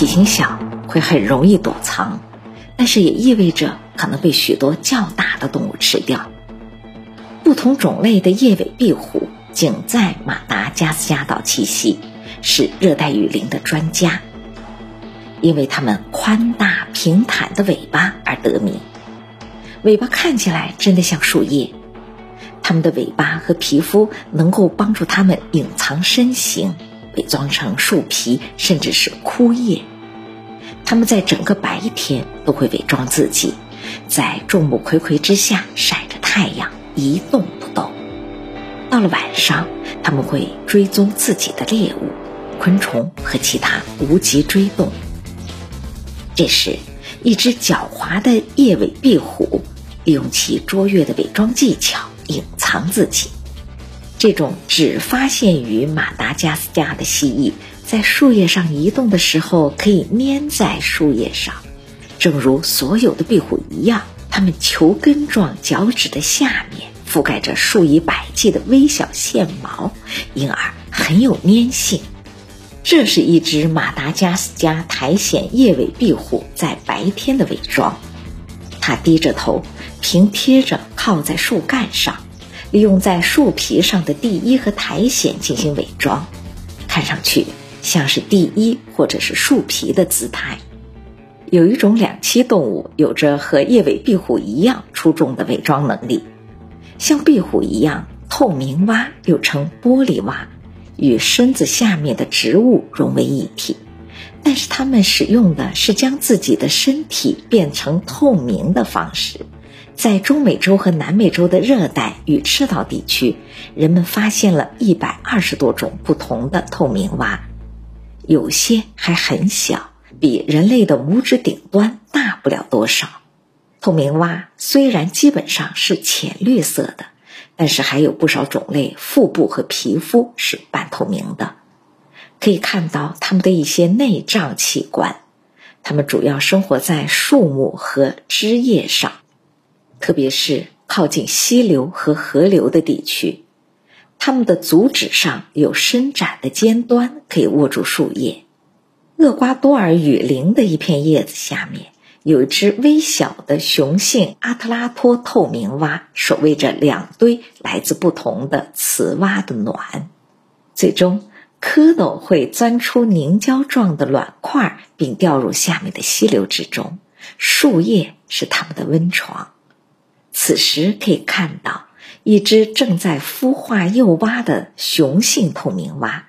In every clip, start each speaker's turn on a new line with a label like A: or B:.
A: 体型小，会很容易躲藏，但是也意味着可能被许多较大的动物吃掉。不同种类的叶尾壁虎仅在马达加斯加岛栖息，是热带雨林的专家，因为它们宽大平坦的尾巴而得名。尾巴看起来真的像树叶，它们的尾巴和皮肤能够帮助它们隐藏身形，伪装成树皮甚至是枯叶。它们在整个白天都会伪装自己，在众目睽睽之下晒着太阳，一动不动。到了晚上，它们会追踪自己的猎物，昆虫和其他无脊椎动物。这时，一只狡猾的叶尾壁虎。利用其卓越的伪装技巧隐藏自己。这种只发现于马达加斯加的蜥蜴，在树叶上移动的时候可以粘在树叶上，正如所有的壁虎一样，它们球根状脚趾的下面覆盖着数以百计的微小线毛，因而很有粘性。这是一只马达加斯加苔藓叶尾壁虎在白天的伪装。它低着头。平贴着靠在树干上，利用在树皮上的地衣和苔藓进行伪装，看上去像是地衣或者是树皮的姿态。有一种两栖动物有着和叶尾壁虎一样出众的伪装能力，像壁虎一样，透明蛙又称玻璃蛙，与身子下面的植物融为一体，但是它们使用的是将自己的身体变成透明的方式。在中美洲和南美洲的热带与赤道地区，人们发现了一百二十多种不同的透明蛙，有些还很小，比人类的拇指顶端大不了多少。透明蛙虽然基本上是浅绿色的，但是还有不少种类腹部和皮肤是半透明的，可以看到它们的一些内脏器官。它们主要生活在树木和枝叶上。特别是靠近溪流和河流的地区，它们的足趾上有伸展的尖端，可以握住树叶。厄瓜多尔雨林的一片叶子下面，有一只微小的雄性阿特拉托透明蛙，守卫着两堆来自不同的雌蛙的卵。最终，蝌蚪会钻出凝胶状的卵块，并掉入下面的溪流之中。树叶是它们的温床。此时可以看到一只正在孵化幼蛙的雄性透明蛙，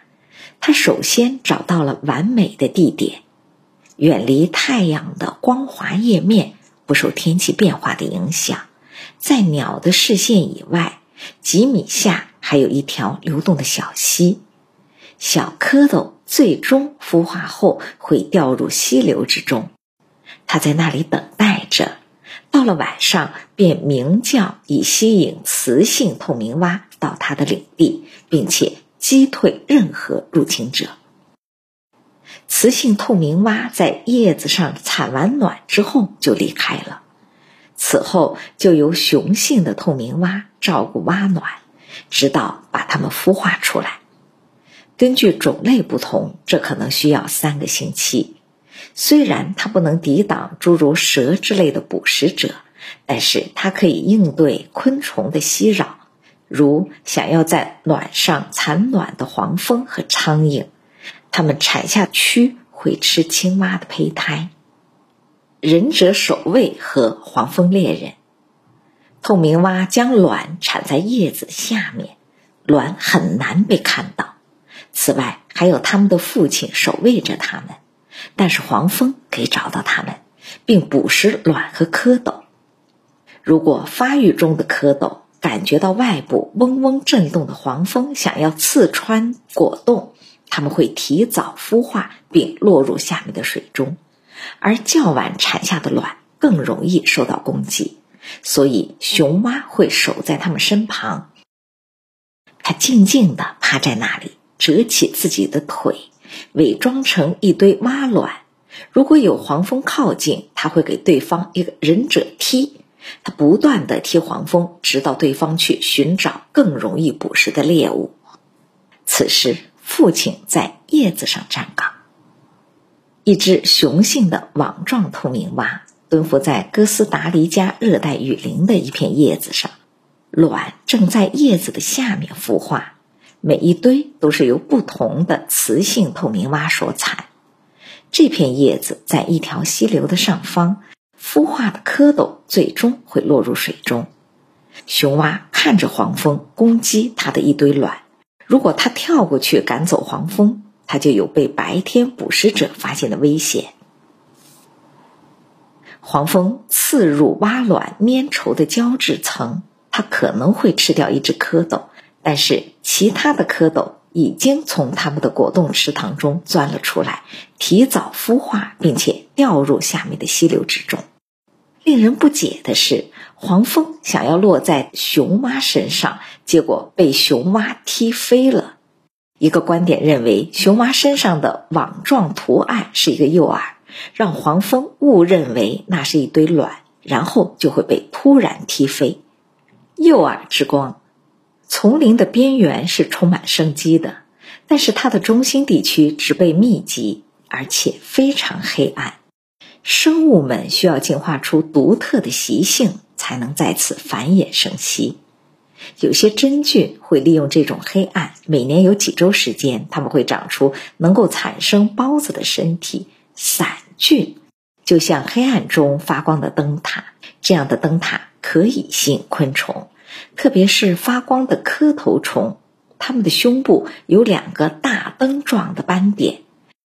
A: 它首先找到了完美的地点，远离太阳的光滑叶面，不受天气变化的影响，在鸟的视线以外，几米下还有一条流动的小溪。小蝌蚪最终孵化后会掉入溪流之中，它在那里等待着。到了晚上，便鸣叫以吸引雌性透明蛙到它的领地，并且击退任何入侵者。雌性透明蛙在叶子上产完卵之后就离开了，此后就由雄性的透明蛙照顾蛙卵，直到把它们孵化出来。根据种类不同，这可能需要三个星期。虽然它不能抵挡诸如蛇之类的捕食者，但是它可以应对昆虫的袭扰，如想要在卵上产卵的黄蜂和苍蝇。它们产下蛆会吃青蛙的胚胎。忍者守卫和黄蜂猎人，透明蛙将卵产在叶子下面，卵很难被看到。此外，还有它们的父亲守卫着它们。但是黄蜂可以找到它们，并捕食卵和蝌蚪。如果发育中的蝌蚪感觉到外部嗡嗡震动的黄蜂想要刺穿果冻，它们会提早孵化并落入下面的水中，而较晚产下的卵更容易受到攻击。所以雄蛙会守在它们身旁，它静静地趴在那里，折起自己的腿。伪装成一堆蛙卵，如果有黄蜂靠近，他会给对方一个忍者踢。他不断的踢黄蜂，直到对方去寻找更容易捕食的猎物。此时，父亲在叶子上站岗。一只雄性的网状透明蛙蹲伏在哥斯达黎加热带雨林的一片叶子上，卵正在叶子的下面孵化，每一堆都是由不同的雌性透明蛙所产。这片叶子在一条溪流的上方，孵化的蝌蚪最终会落入水中。雄蛙看着黄蜂攻击它的一堆卵，如果它跳过去赶走黄蜂，它就有被白天捕食者发现的危险。黄蜂刺入蛙卵粘稠的胶质层，它可能会吃掉一只蝌蚪，但是其他的蝌蚪。已经从它们的果冻池塘中钻了出来，提早孵化，并且掉入下面的溪流之中。令人不解的是，黄蜂想要落在雄蛙身上，结果被雄蛙踢飞了。一个观点认为，雄蛙身上的网状图案是一个诱饵，让黄蜂误认为那是一堆卵，然后就会被突然踢飞。诱饵之光。丛林的边缘是充满生机的，但是它的中心地区植被密集，而且非常黑暗。生物们需要进化出独特的习性，才能在此繁衍生息。有些真菌会利用这种黑暗，每年有几周时间，它们会长出能够产生孢子的身体——伞菌，就像黑暗中发光的灯塔。这样的灯塔可以吸引昆虫。特别是发光的磕头虫，它们的胸部有两个大灯状的斑点。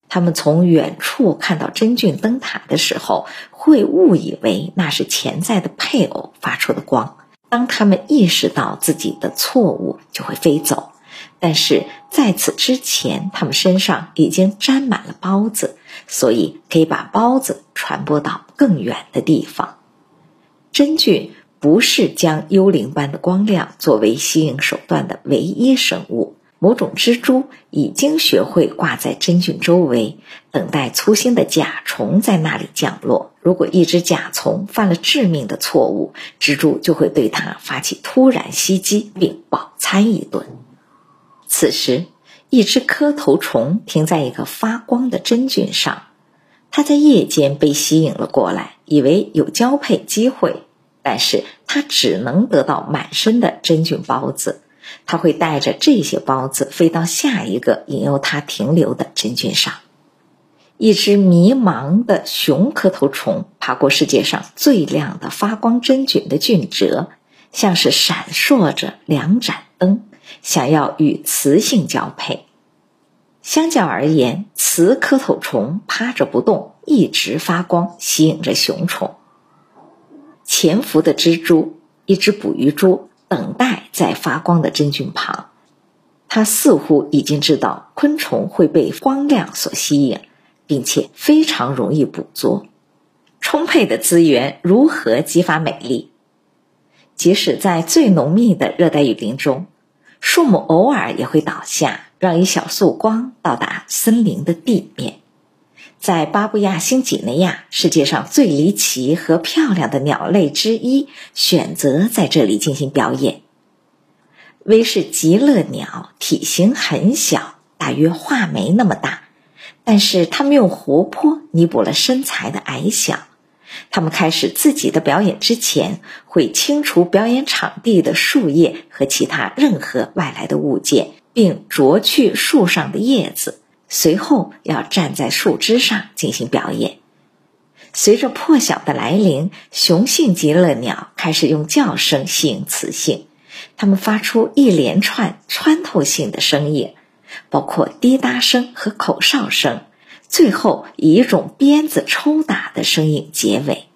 A: 它们从远处看到真菌灯塔的时候，会误以为那是潜在的配偶发出的光。当它们意识到自己的错误，就会飞走。但是在此之前，它们身上已经沾满了孢子，所以可以把孢子传播到更远的地方。真菌。不是将幽灵般的光亮作为吸引手段的唯一生物。某种蜘蛛已经学会挂在真菌周围，等待粗心的甲虫在那里降落。如果一只甲虫犯了致命的错误，蜘蛛就会对它发起突然袭击，并饱餐一顿。此时，一只磕头虫停在一个发光的真菌上，它在夜间被吸引了过来，以为有交配机会。但是它只能得到满身的真菌孢子，它会带着这些孢子飞到下一个引诱它停留的真菌上。一只迷茫的雄磕头虫爬过世界上最亮的发光真菌的菌褶，像是闪烁着两盏灯，想要与雌性交配。相较而言，雌磕头虫趴着不动，一直发光，吸引着雄虫。潜伏的蜘蛛，一只捕鱼蛛，等待在发光的真菌旁。它似乎已经知道昆虫会被光亮所吸引，并且非常容易捕捉。充沛的资源如何激发美丽？即使在最浓密的热带雨林中，树木偶尔也会倒下，让一小束光到达森林的地面。在巴布亚新几内亚，世界上最离奇和漂亮的鸟类之一，选择在这里进行表演。威士极乐鸟体型很小，大约画眉那么大，但是它们用活泼弥补了身材的矮小。它们开始自己的表演之前，会清除表演场地的树叶和其他任何外来的物件，并啄去树上的叶子。随后要站在树枝上进行表演。随着破晓的来临，雄性极乐鸟开始用叫声吸引雌性，它们发出一连串穿透性的声音，包括滴答声和口哨声，最后以一种鞭子抽打的声音结尾。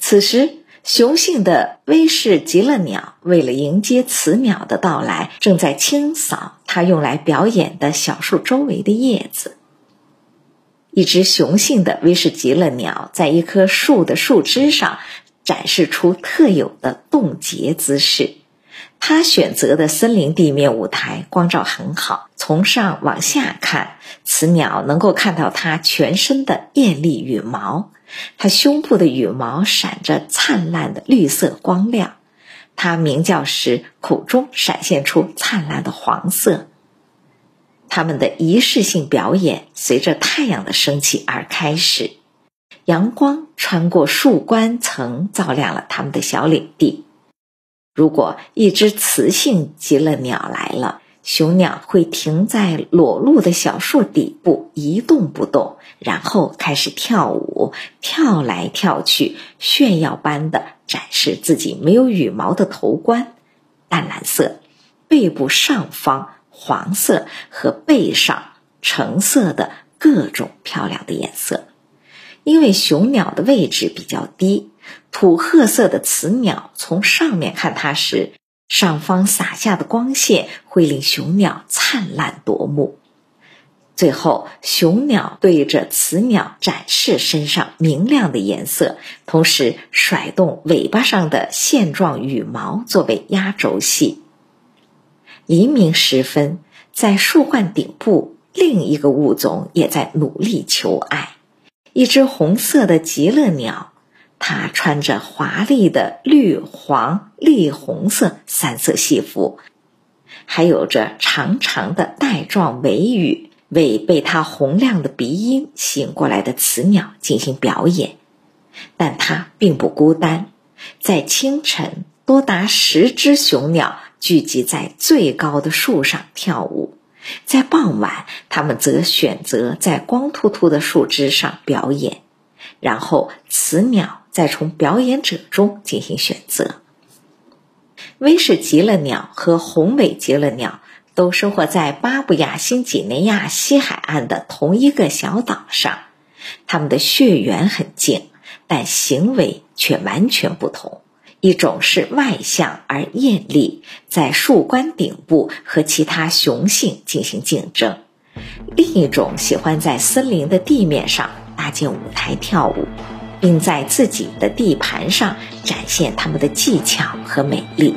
A: 此时。雄性的威士吉勒鸟为了迎接雌鸟的到来，正在清扫它用来表演的小树周围的叶子。一只雄性的威士吉勒鸟在一棵树的树枝上展示出特有的冻结姿势。它选择的森林地面舞台光照很好，从上往下看，雌鸟能够看到它全身的艳丽羽毛。它胸部的羽毛闪着灿烂的绿色光亮，它鸣叫时口中闪现出灿烂的黄色。他们的仪式性表演随着太阳的升起而开始。阳光穿过树冠层，照亮了他们的小领地。如果一只雌性极乐鸟来了，雄鸟会停在裸露的小树底部一动不动，然后开始跳舞，跳来跳去，炫耀般的展示自己没有羽毛的头冠，淡蓝色，背部上方黄色和背上橙色的各种漂亮的颜色。因为雄鸟的位置比较低，土褐色的雌鸟从上面看它时，上方洒下的光线会令雄鸟灿烂夺目。最后，雄鸟对着雌鸟展示身上明亮的颜色，同时甩动尾巴上的线状羽毛作为压轴戏。黎明时分，在树冠顶部，另一个物种也在努力求爱。一只红色的极乐鸟，它穿着华丽的绿、黄、栗红色三色戏服，还有着长长的带状尾羽，为被它洪亮的鼻音吸引过来的雌鸟进行表演。但它并不孤单，在清晨，多达十只雄鸟聚集在最高的树上跳舞。在傍晚，他们则选择在光秃秃的树枝上表演，然后雌鸟再从表演者中进行选择。威氏极乐鸟和红尾极乐鸟都生活在巴布亚新几内亚西海岸的同一个小岛上，它们的血缘很近，但行为却完全不同。一种是外向而艳丽，在树冠顶部和其他雄性进行竞争；另一种喜欢在森林的地面上搭建舞台跳舞，并在自己的地盘上展现他们的技巧和美丽。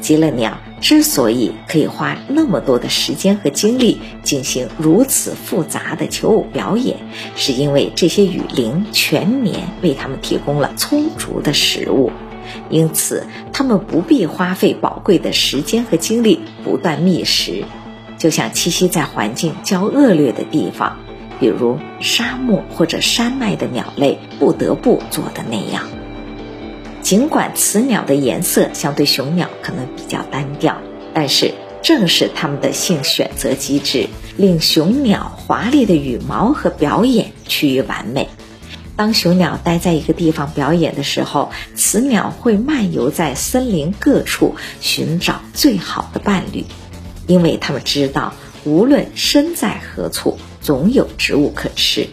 A: 极乐鸟。之所以可以花那么多的时间和精力进行如此复杂的求偶表演，是因为这些雨林全年为它们提供了充足的食物，因此它们不必花费宝贵的时间和精力不断觅食，就像栖息在环境较恶劣的地方，比如沙漠或者山脉的鸟类不得不做的那样。尽管雌鸟的颜色相对雄鸟可能比较单调，但是正是它们的性选择机制，令雄鸟华丽的羽毛和表演趋于完美。当雄鸟待在一个地方表演的时候，雌鸟会漫游在森林各处寻找最好的伴侣，因为它们知道，无论身在何处，总有植物可吃。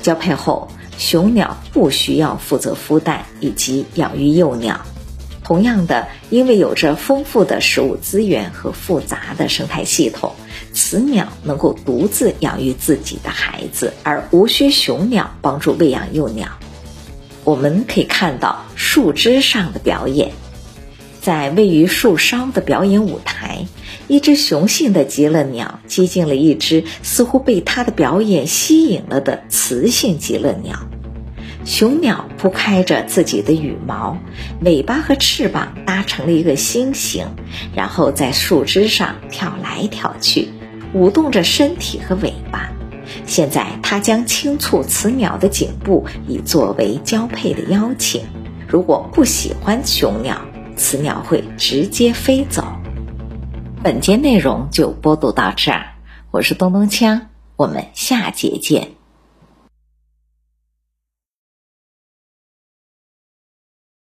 A: 交配后。雄鸟不需要负责孵蛋以及养育幼鸟。同样的，因为有着丰富的食物资源和复杂的生态系统，雌鸟能够独自养育自己的孩子，而无需雄鸟帮助喂养幼鸟。我们可以看到树枝上的表演，在位于树梢的表演舞台。一只雄性的极乐鸟接近了一只似乎被它的表演吸引了的雌性极乐鸟。雄鸟铺开着自己的羽毛，尾巴和翅膀搭成了一个心形，然后在树枝上跳来跳去，舞动着身体和尾巴。现在，它将轻触雌鸟的颈部，以作为交配的邀请。如果不喜欢雄鸟，雌鸟会直接飞走。本节内容就播读到这儿，我是咚咚锵，我们下节见。